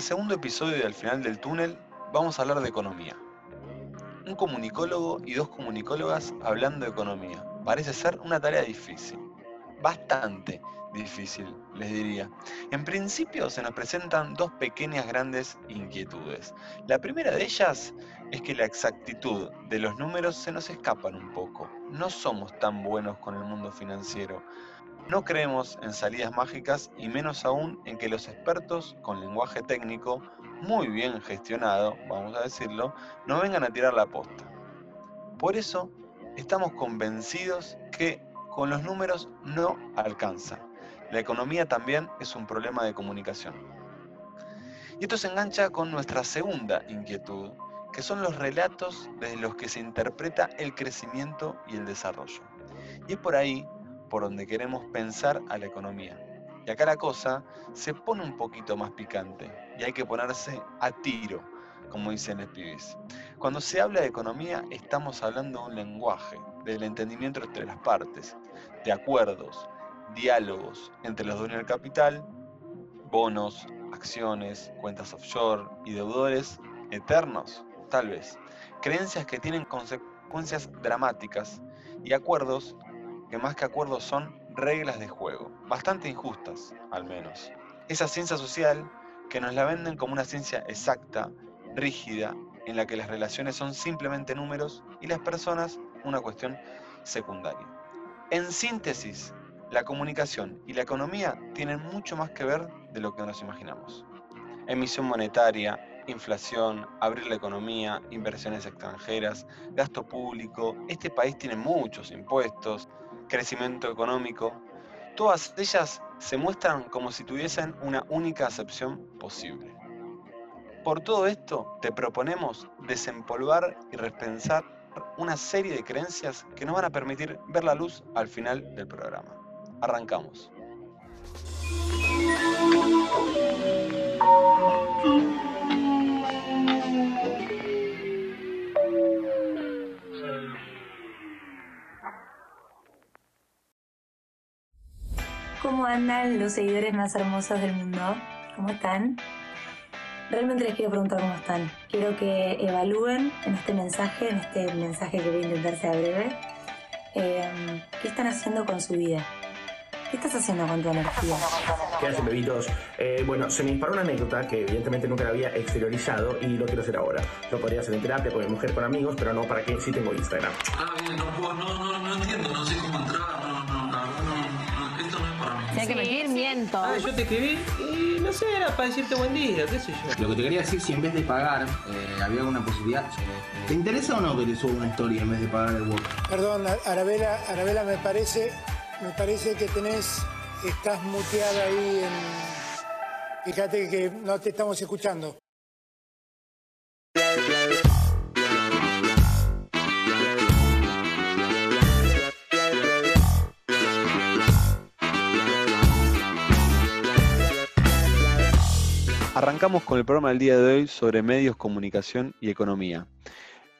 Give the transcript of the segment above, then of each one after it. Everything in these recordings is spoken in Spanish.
el segundo episodio de Al final del túnel vamos a hablar de economía. Un comunicólogo y dos comunicólogas hablando de economía. Parece ser una tarea difícil. Bastante difícil, les diría. En principio se nos presentan dos pequeñas grandes inquietudes. La primera de ellas es que la exactitud de los números se nos escapan un poco. No somos tan buenos con el mundo financiero. No creemos en salidas mágicas y menos aún en que los expertos con lenguaje técnico, muy bien gestionado, vamos a decirlo, no vengan a tirar la posta. Por eso estamos convencidos que con los números no alcanza. La economía también es un problema de comunicación. Y esto se engancha con nuestra segunda inquietud, que son los relatos desde los que se interpreta el crecimiento y el desarrollo. Y es por ahí por donde queremos pensar a la economía. Y acá la cosa se pone un poquito más picante y hay que ponerse a tiro, como dicen los pibes. Cuando se habla de economía estamos hablando de un lenguaje, del entendimiento entre las partes, de acuerdos, diálogos entre los dueños del capital, bonos, acciones, cuentas offshore y deudores eternos, tal vez. Creencias que tienen consecuencias dramáticas y acuerdos que más que acuerdos son reglas de juego, bastante injustas al menos. Esa ciencia social que nos la venden como una ciencia exacta, rígida, en la que las relaciones son simplemente números y las personas una cuestión secundaria. En síntesis, la comunicación y la economía tienen mucho más que ver de lo que nos imaginamos. Emisión monetaria, inflación, abrir la economía, inversiones extranjeras, gasto público. Este país tiene muchos impuestos, crecimiento económico, todas ellas se muestran como si tuviesen una única acepción posible. Por todo esto, te proponemos desempolvar y repensar una serie de creencias que nos van a permitir ver la luz al final del programa. Arrancamos. ¿Cómo andan los seguidores más hermosos del mundo? ¿Cómo están? Realmente les quiero preguntar cómo están. Quiero que evalúen en este mensaje, en este mensaje que voy a intentar ser breve, eh, qué están haciendo con su vida. ¿Qué estás haciendo con tu energía? ¿Qué hacen, bebitos? Eh, bueno, se me disparó una anécdota que evidentemente nunca la había exteriorizado y lo quiero hacer ahora. Lo podría hacer en terapia con mi mujer, con amigos, pero no para que sí tengo Instagram. Ah, bien, no, puedo, no, no, no entiendo, no sé cómo entrar, Hay que mentir, miento. Ah, yo te escribí y no sé, era para decirte buen día, qué sé yo. Lo que te quería decir, si en vez de pagar eh, había alguna posibilidad, ¿te interesa o no que te suba una historia en vez de pagar el work? Perdón, Arabela, Arabela, me parece, me parece que tenés, estás muteada ahí en... Fíjate que no te estamos escuchando. Arrancamos con el programa del día de hoy sobre medios, comunicación y economía.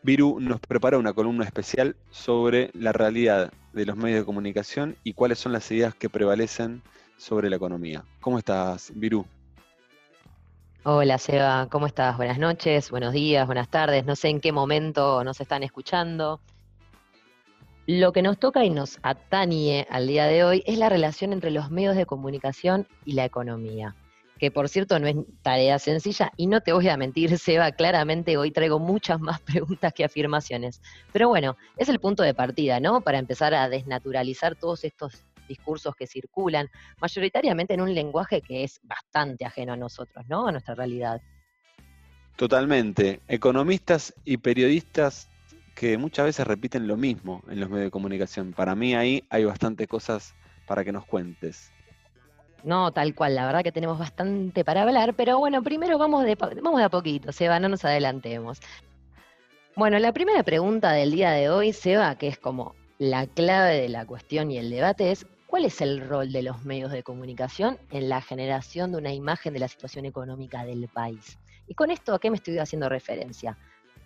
Viru nos prepara una columna especial sobre la realidad de los medios de comunicación y cuáles son las ideas que prevalecen sobre la economía. ¿Cómo estás, Viru? Hola Seba, ¿cómo estás? Buenas noches, buenos días, buenas tardes. No sé en qué momento nos están escuchando. Lo que nos toca y nos atañe al día de hoy es la relación entre los medios de comunicación y la economía que por cierto no es tarea sencilla, y no te voy a mentir, Seba, claramente hoy traigo muchas más preguntas que afirmaciones. Pero bueno, es el punto de partida, ¿no? Para empezar a desnaturalizar todos estos discursos que circulan, mayoritariamente en un lenguaje que es bastante ajeno a nosotros, ¿no? A nuestra realidad. Totalmente. Economistas y periodistas que muchas veces repiten lo mismo en los medios de comunicación. Para mí ahí hay bastantes cosas para que nos cuentes. No, tal cual, la verdad que tenemos bastante para hablar, pero bueno, primero vamos de, vamos de a poquito, Seba, no nos adelantemos. Bueno, la primera pregunta del día de hoy, Seba, que es como la clave de la cuestión y el debate, es ¿cuál es el rol de los medios de comunicación en la generación de una imagen de la situación económica del país? Y con esto, ¿a qué me estoy haciendo referencia?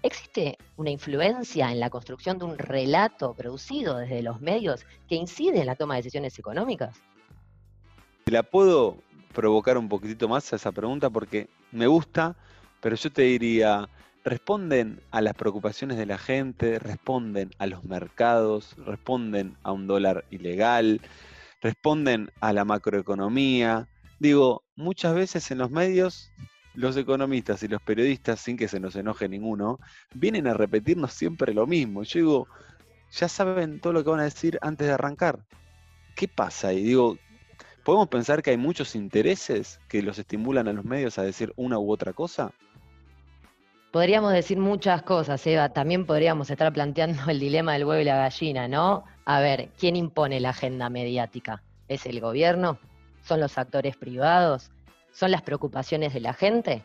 ¿Existe una influencia en la construcción de un relato producido desde los medios que incide en la toma de decisiones económicas? La puedo provocar un poquitito más a esa pregunta porque me gusta, pero yo te diría, responden a las preocupaciones de la gente, responden a los mercados, responden a un dólar ilegal, responden a la macroeconomía. Digo, muchas veces en los medios los economistas y los periodistas, sin que se nos enoje ninguno, vienen a repetirnos siempre lo mismo. Yo digo, ya saben todo lo que van a decir antes de arrancar. ¿Qué pasa? Y digo, ¿podemos pensar que hay muchos intereses que los estimulan a los medios a decir una u otra cosa? Podríamos decir muchas cosas, Eva. También podríamos estar planteando el dilema del huevo y la gallina, ¿no? A ver, ¿quién impone la agenda mediática? ¿Es el gobierno? ¿Son los actores privados? ¿Son las preocupaciones de la gente?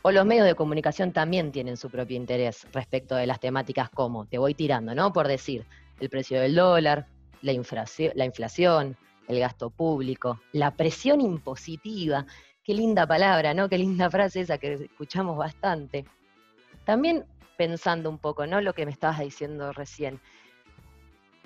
¿O los medios de comunicación también tienen su propio interés respecto de las temáticas como, te voy tirando, ¿no? Por decir, el precio del dólar, la inflación, la inflación el gasto público, la presión impositiva, qué linda palabra, ¿no? Qué linda frase esa que escuchamos bastante. También pensando un poco, ¿no? Lo que me estabas diciendo recién,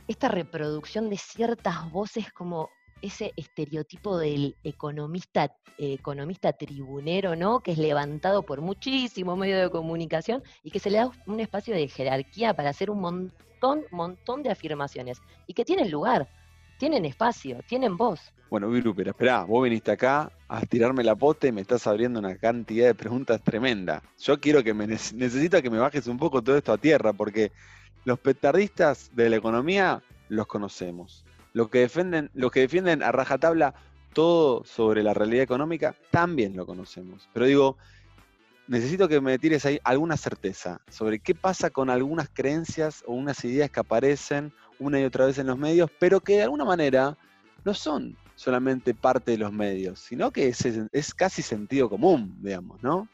esta reproducción de ciertas voces como ese estereotipo del economista, economista tribunero, ¿no? Que es levantado por muchísimos medios de comunicación y que se le da un espacio de jerarquía para hacer un montón, montón de afirmaciones y que tienen lugar, tienen espacio, tienen voz. Bueno, Viru, pero esperá, vos viniste acá a tirarme la pote y me estás abriendo una cantidad de preguntas tremenda. Yo quiero que me necesito que me bajes un poco todo esto a tierra, porque los petardistas de la economía los conocemos. Los que defienden, los que defienden a rajatabla todo sobre la realidad económica, también lo conocemos. Pero digo, necesito que me tires ahí alguna certeza sobre qué pasa con algunas creencias o unas ideas que aparecen una y otra vez en los medios, pero que de alguna manera no son solamente parte de los medios, sino que es, casi sentido común, digamos, ¿no?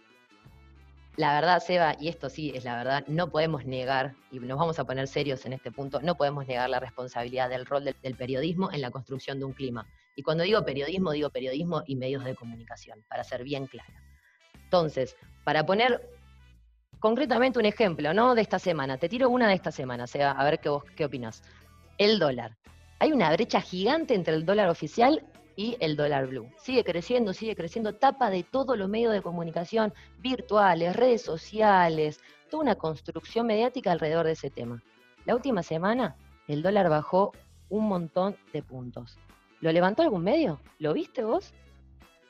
La verdad, Seba, y esto sí es la verdad, no podemos negar, y nos vamos a poner serios en este punto, no podemos negar la responsabilidad del rol del periodismo en la construcción de un clima. Y cuando digo periodismo, digo periodismo y medios de comunicación, para ser bien clara. Entonces, para poner concretamente un ejemplo, ¿no? De esta semana. Te tiro una de esta semana, sea, a ver qué vos qué opinas. El dólar. Hay una brecha gigante entre el dólar oficial y el dólar blue. Sigue creciendo, sigue creciendo, tapa de todos los medios de comunicación virtuales, redes sociales, toda una construcción mediática alrededor de ese tema. La última semana el dólar bajó un montón de puntos. ¿Lo levantó algún medio? ¿Lo viste vos?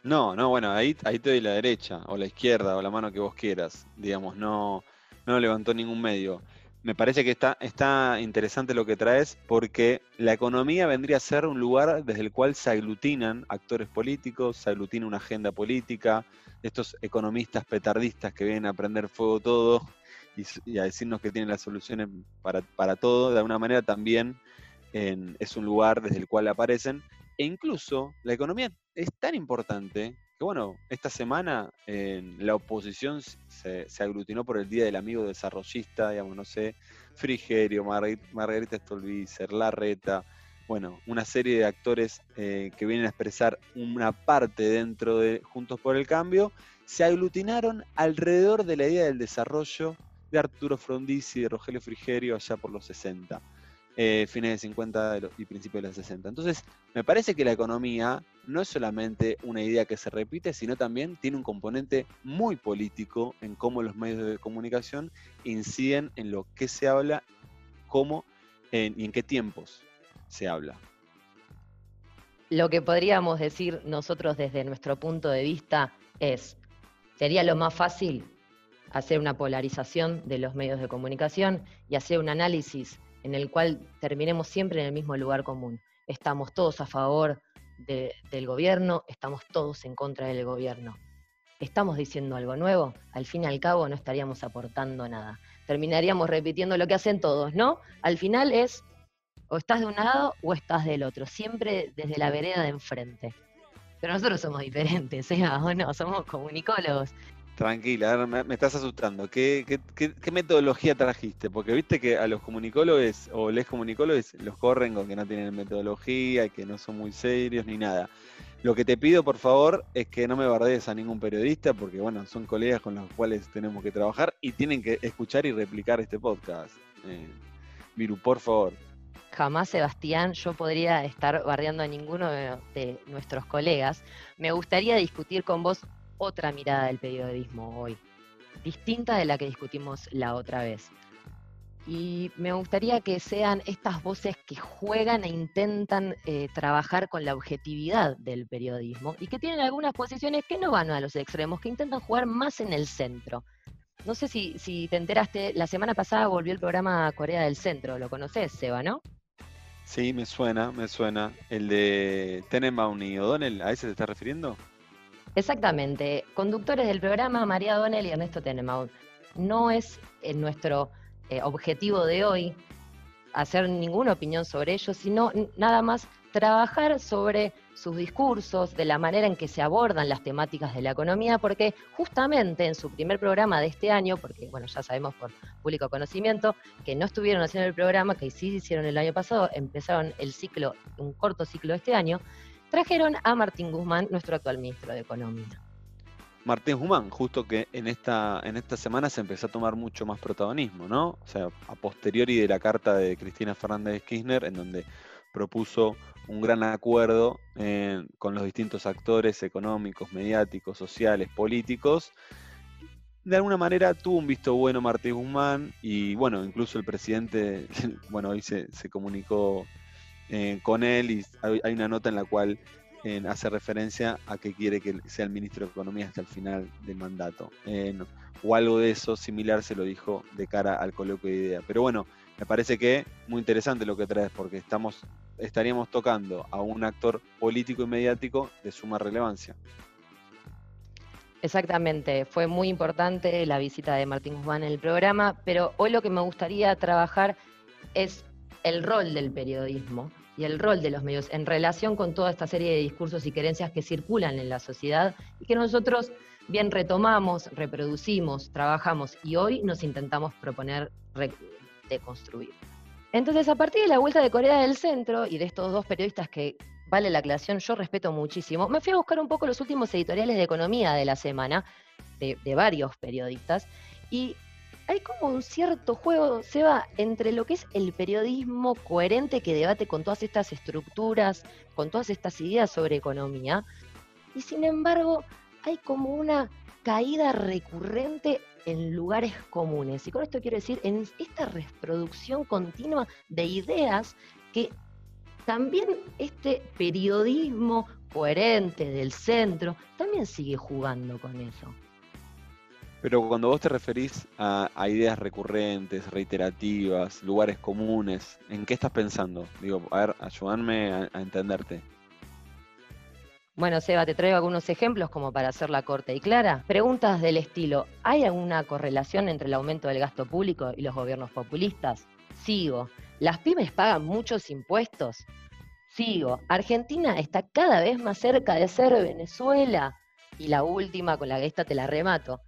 No, no, bueno, ahí, ahí te doy la derecha, o la izquierda, o la mano que vos quieras. Digamos, no, no levantó ningún medio. Me parece que está, está interesante lo que traes porque la economía vendría a ser un lugar desde el cual se aglutinan actores políticos, se aglutina una agenda política, estos economistas petardistas que vienen a prender fuego todo y, a decirnos que tienen las soluciones para, para todo, de alguna manera también es un lugar desde el cual aparecen e incluso la economía es tan importante que, bueno, esta semana en la oposición se, aglutinó por el Día del Amigo Desarrollista, digamos, no sé, Frigerio, Margarita Stolbizer, Larreta, bueno, una serie de actores eh, que vienen a expresar una parte dentro de Juntos por el Cambio, se aglutinaron alrededor de la idea del desarrollo de Arturo Frondizi y de Rogelio Frigerio allá por los 60. Eh, fines de 50 y principios de los 60. Entonces, me parece que la economía no es solamente una idea que se repite, sino también tiene un componente muy político en cómo los medios de comunicación inciden en lo que se habla, cómo y en qué tiempos se habla. Lo que podríamos decir nosotros desde nuestro punto de vista es, sería lo más fácil hacer una polarización de los medios de comunicación y hacer un análisis en el cual terminemos siempre en el mismo lugar común. Estamos todos a favor del gobierno, estamos todos en contra del gobierno. ¿Estamos diciendo algo nuevo? Al fin y al cabo no estaríamos aportando nada. Terminaríamos repitiendo lo que hacen todos, ¿no? Al final es o estás de un lado o estás del otro, siempre desde la vereda de enfrente. Pero nosotros somos diferentes, ¿eh? ¿O no? Somos comunicólogos. Tranquila, me, estás asustando. ¿Qué, metodología trajiste? Porque viste que a los comunicólogos o les comunicólogos los corren con que no tienen metodología, y que no son muy serios ni nada. Lo que te pido, por favor, es que no me bardees a ningún periodista, porque bueno, son colegas con los cuales tenemos que trabajar y tienen que escuchar y replicar este podcast. Eh, Viru, por favor. jamás, Sebastián, yo podría estar bardeando a ninguno de, de nuestros colegas. Me gustaría discutir con vos otra mirada del periodismo hoy, distinta de la que discutimos la otra vez. Y me gustaría que sean estas voces que juegan e intentan eh, trabajar con la objetividad del periodismo y que tienen algunas posiciones que no van a los extremos, que intentan jugar más en el centro. No sé si, si te enteraste, la semana pasada volvió el programa Corea del Centro, lo conoces, Seba, ¿no? Sí, me suena, me suena. El de Tenenbaum y O'Donnell, ¿a ese te estás refiriendo? Exactamente. Conductores del programa, María O'Donnell y Ernesto Tenenbaum. No es en nuestro eh, objetivo de hoy hacer ninguna opinión sobre ellos, sino nada más trabajar sobre sus discursos, de la manera en que se abordan las temáticas de la economía, porque justamente en su primer programa de este año, porque bueno, ya sabemos por público conocimiento, que no estuvieron haciendo el programa, que sí hicieron el año pasado, empezaron el ciclo, un corto ciclo este año, trajeron a Martín Guzmán, nuestro actual ministro de Economía. Martín Guzmán, justo que en esta, en esta semana se empezó a tomar mucho más protagonismo, ¿no? O sea, a posteriori de la carta de Cristina Fernández de Kirchner, en donde propuso un gran acuerdo eh, con los distintos actores económicos, mediáticos, sociales, políticos. De alguna manera tuvo un visto bueno Martín Guzmán y bueno, incluso el presidente, bueno, hoy se comunicó eh, con él y hay, una nota en la cual hace referencia a que quiere que sea el ministro de Economía hasta el final del mandato. O algo de eso similar se lo dijo de cara al coloquio de idea. Pero bueno, me parece que muy interesante lo que traes porque estamos, estaríamos tocando a un actor político y mediático de suma relevancia. Exactamente, fue muy importante la visita de Martín Guzmán en el programa, pero hoy lo que me gustaría trabajar es el rol del periodismo y el rol de los medios en relación con toda esta serie de discursos y creencias que circulan en la sociedad y que nosotros bien retomamos, reproducimos, trabajamos y hoy nos intentamos proponer deconstruir. Entonces, a partir de la vuelta de Corea del Centro y de estos dos periodistas que vale la aclaración, yo respeto muchísimo, me fui a buscar un poco los últimos editoriales de economía de la semana, de, de varios periodistas, y hay como un cierto juego, Seba, entre lo que es el periodismo coherente que debate con todas estas estructuras, con todas estas ideas sobre economía, y sin embargo hay como una caída recurrente en lugares comunes. Y con esto quiero decir, en esta reproducción continua de ideas que también este periodismo coherente del centro también sigue jugando con eso. Pero cuando vos te referís a, ideas recurrentes, reiterativas, lugares comunes, ¿en qué estás pensando? Digo, a ver, ayúdame a, a entenderte. Bueno, Seba, te traigo algunos ejemplos como para hacerla corta y clara. Preguntas del estilo, ¿hay alguna correlación entre el aumento del gasto público y los gobiernos populistas? Sigo. ¿Las pymes pagan muchos impuestos? Sigo. ¿Argentina está cada vez más cerca de ser Venezuela? Y la última, con la que esta te la remato.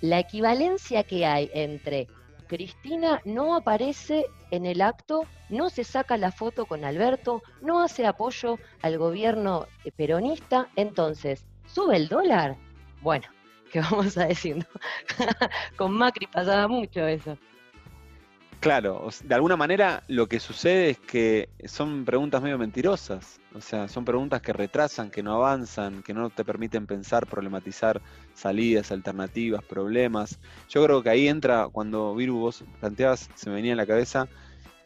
La equivalencia que hay entre Cristina no aparece en el acto, no se saca la foto con Alberto, no hace apoyo al gobierno eh, peronista, entonces, ¿sube el dólar? Bueno, ¿qué vamos a decir? con Macri pasaba mucho eso. Claro, de alguna manera lo que sucede es que son preguntas medio mentirosas, o sea, son preguntas que retrasan, que no avanzan, que no te permiten pensar, problematizar salidas, alternativas, problemas. Yo creo que ahí entra, cuando Viru vos planteabas, se me venía en la cabeza,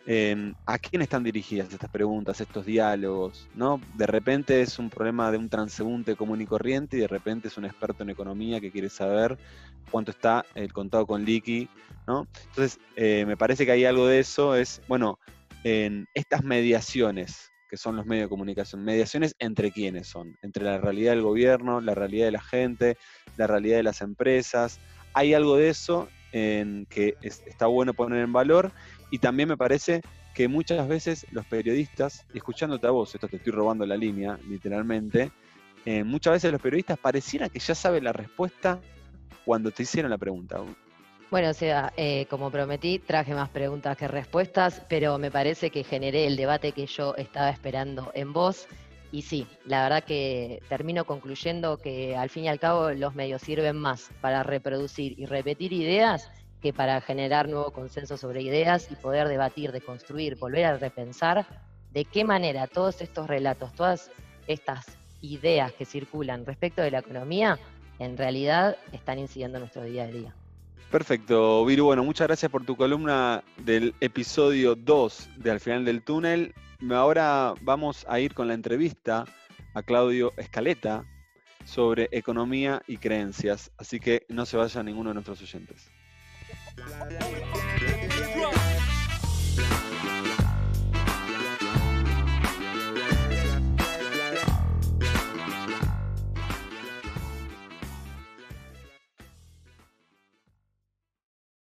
eh, ¿a quién están dirigidas estas preguntas, estos diálogos? ¿no? De repente es un problema de un transeúnte común y corriente y de repente es un experto en economía que quiere saber cuánto está el contado con liqui, ¿no? Entonces, eh, me parece que hay algo de eso, es, bueno, en estas mediaciones que son los medios de comunicación, mediaciones entre quiénes son, entre la realidad del gobierno, la realidad de la gente, la realidad de las empresas, hay algo de eso en que es- está bueno poner en valor y también me parece que muchas veces los periodistas, escuchándote a vos, esto te estoy robando la línea, literalmente, eh, muchas veces los periodistas pareciera que ya saben la respuesta cuando te hicieron la pregunta. Bueno, o sea, eh, como prometí, traje más preguntas que respuestas, pero me parece que generé el debate que yo estaba esperando en vos. Y sí, la verdad que termino concluyendo que al fin y al cabo los medios sirven más para reproducir y repetir ideas que para generar nuevo consenso sobre ideas y poder debatir, de construir, volver a repensar de qué manera todos estos relatos, todas estas ideas que circulan respecto de la economía, en realidad están incidiendo en nuestro día a día. Perfecto, Viru. Bueno, muchas gracias por tu columna del episodio 2 de Al final del túnel. Ahora vamos a ir con la entrevista a Claudio Escaleta sobre economía y creencias. Así que no se vaya ninguno de nuestros oyentes. Hey.